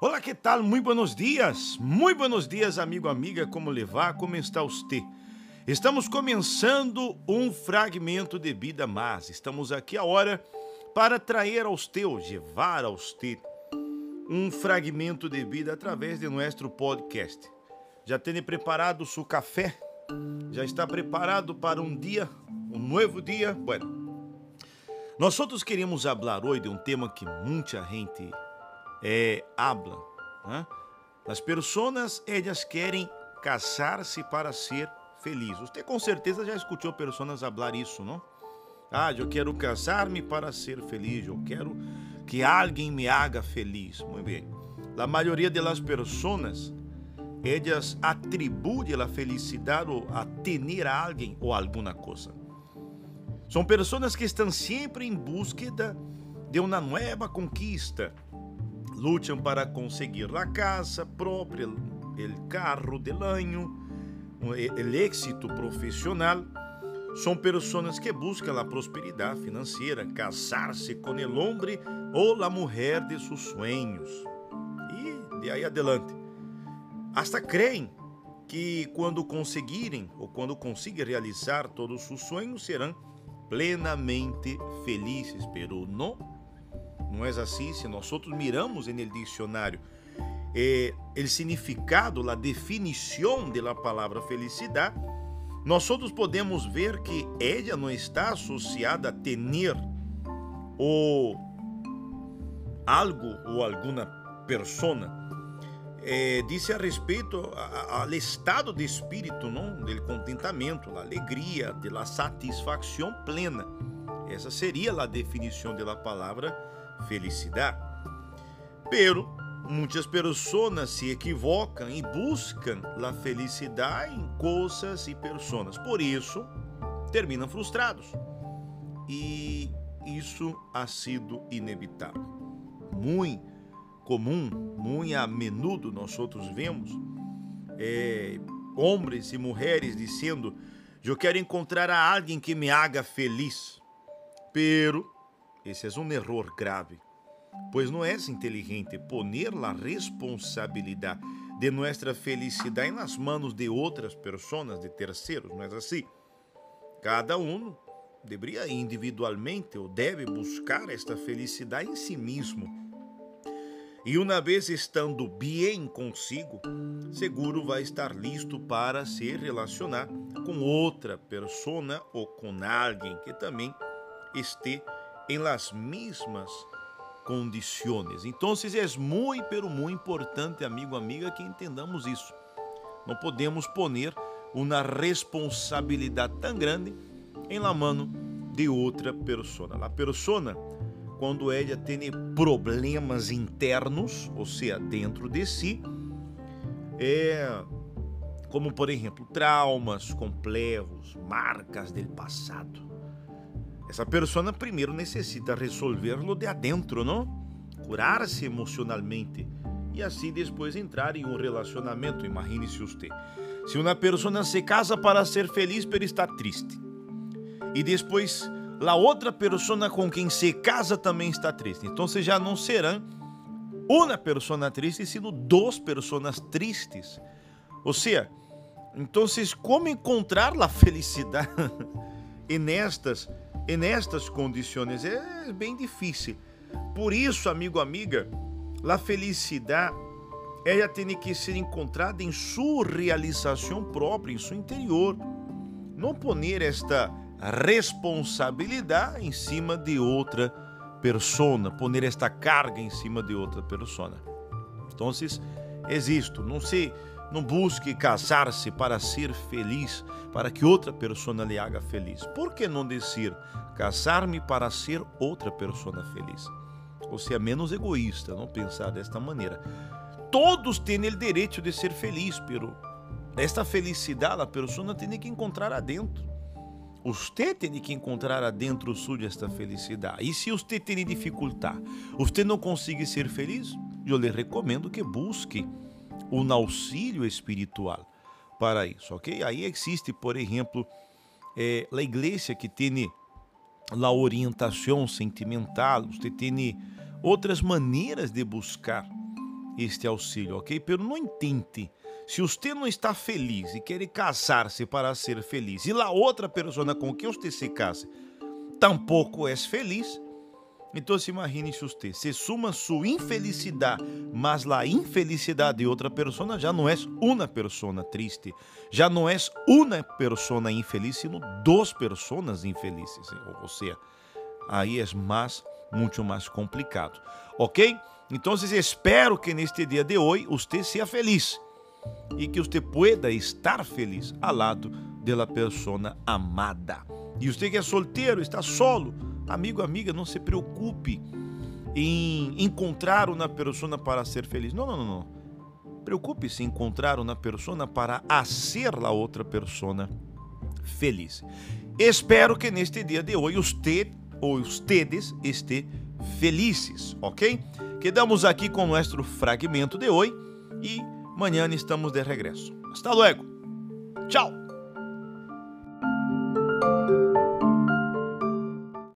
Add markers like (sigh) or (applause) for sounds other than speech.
Olá, que tal? Muito buenos dias. Muito buenos dias, amigo, amiga. Como levar? Como está você? Estamos começando um fragmento de vida, mas estamos aqui a hora para trazer aos teus, levar aos te um fragmento de vida através de nosso podcast. Já tem preparado seu café? Já está preparado para um dia, um novo dia? Bueno, nós outros queremos falar hoje de um tema que muita gente é, habla. Né? As pessoas, elas querem casar-se para ser feliz. Você com certeza já escutou pessoas falar isso, não? Ah, eu quero casar-me para ser feliz, eu quero que alguém me haga feliz. Muito bem. A maioria das pessoas elas atribuem a felicidade a ter alguém ou alguma coisa. São pessoas que estão sempre em busca de uma nova conquista. Lutam para conseguir a casa própria, o carro del año, o êxito profissional. São pessoas que buscam a prosperidade financeira, casar-se com o homem ou a mulher de seus sonhos. E de aí adelante hasta creem que quando conseguirem ou quando conseguirem realizar todos os seus sonhos serão plenamente felizes, pero não, não é assim. Se nós outros miramos no dicionário eh, o significado, a definição da palavra felicidade, nós outros podemos ver que ela não está associada a ter ou algo ou alguma persona eh, a respeito ao estado de espírito, não, do contentamento, a alegria, da satisfação plena. Essa seria a definição da palavra felicidade. Pero muitas pessoas se equivocam e buscam a felicidade em coisas e pessoas. Por isso, terminam frustrados. E isso ha sido inevitável. Muito comum, muito a menudo nós outros vemos, é, homens e mulheres dizendo: Eu quero encontrar alguém que me haga feliz. Pero, esse é um erro grave, pois não é inteligente poner a responsabilidade de nossa felicidade nas mãos de outras pessoas, de terceiros, não é assim? Cada um deveria individualmente ou deve buscar esta felicidade em si mesmo e uma vez estando bem consigo, seguro vai estar listo para se relacionar com outra persona ou com alguém que também esteja em las mesmas condições. Então, é muito, pero muito importante, amigo, amiga, que entendamos isso. Não podemos poner uma responsabilidade tão grande em la mano de outra persona. A persona quando ela tem problemas internos, ou seja, dentro de si, é como por exemplo traumas complexos, marcas do passado. Essa pessoa primeiro necessita resolver-lo de adentro, não? Curar-se emocionalmente e assim depois entrar em um relacionamento. Imagine-se você. Se uma pessoa se casa para ser feliz, pero está triste. E depois la outra persona com quem se casa também está triste. Então já não serão uma persona triste, sino duas pessoas tristes. Ou seja, então como encontrar a felicidade (laughs) nestas e nestas condições é bem difícil. Por isso, amigo, amiga, a felicidade ela tem que ser encontrada em sua realização própria, em seu interior. Não poner esta responsabilidade em cima de outra persona, poner esta carga em cima de outra persona. Então, existo, não se não busque casar-se para ser feliz, para que outra persona lhe haga feliz. Por que não dizer casar-me para ser outra persona feliz? Ou seja, menos egoísta, não pensar desta maneira. Todos têm o direito de ser feliz, pero esta felicidade a persona tem que encontrar adentro. Você tem que encontrar adentro suyo esta felicidade. E se você tem dificuldade, você não consegue ser feliz, eu lhe recomendo que busque um auxílio espiritual para isso, ok? Aí existe, por exemplo, eh, a igreja que tem a orientação sentimental, você tem outras maneiras de buscar este auxílio, ok? Pero não intente. Se você não está feliz e quer casar-se para ser feliz, e a outra pessoa com que você se casa tampouco é feliz, então imagine-se você, se suma sua infelicidade, mas a infelicidade de outra pessoa já não é uma pessoa triste, já não é uma pessoa infeliz, sino duas pessoas infelizes. Ou seja, aí é mais, muito mais complicado. Ok? Então espero que neste dia de hoje você seja feliz e que você pueda estar feliz ao lado da pessoa amada. E você que é solteiro, está solo, Amigo, amiga, não se preocupe em encontrar uma pessoa para ser feliz. Não, não, não, não. Preocupe-se em encontrar uma pessoa para hacer a outra pessoa feliz. Espero que neste dia de hoje usted ou ustedes estejam felizes, ok? Quedamos aqui com o nosso fragmento de hoje e amanhã estamos de regresso. Hasta luego. Tchau.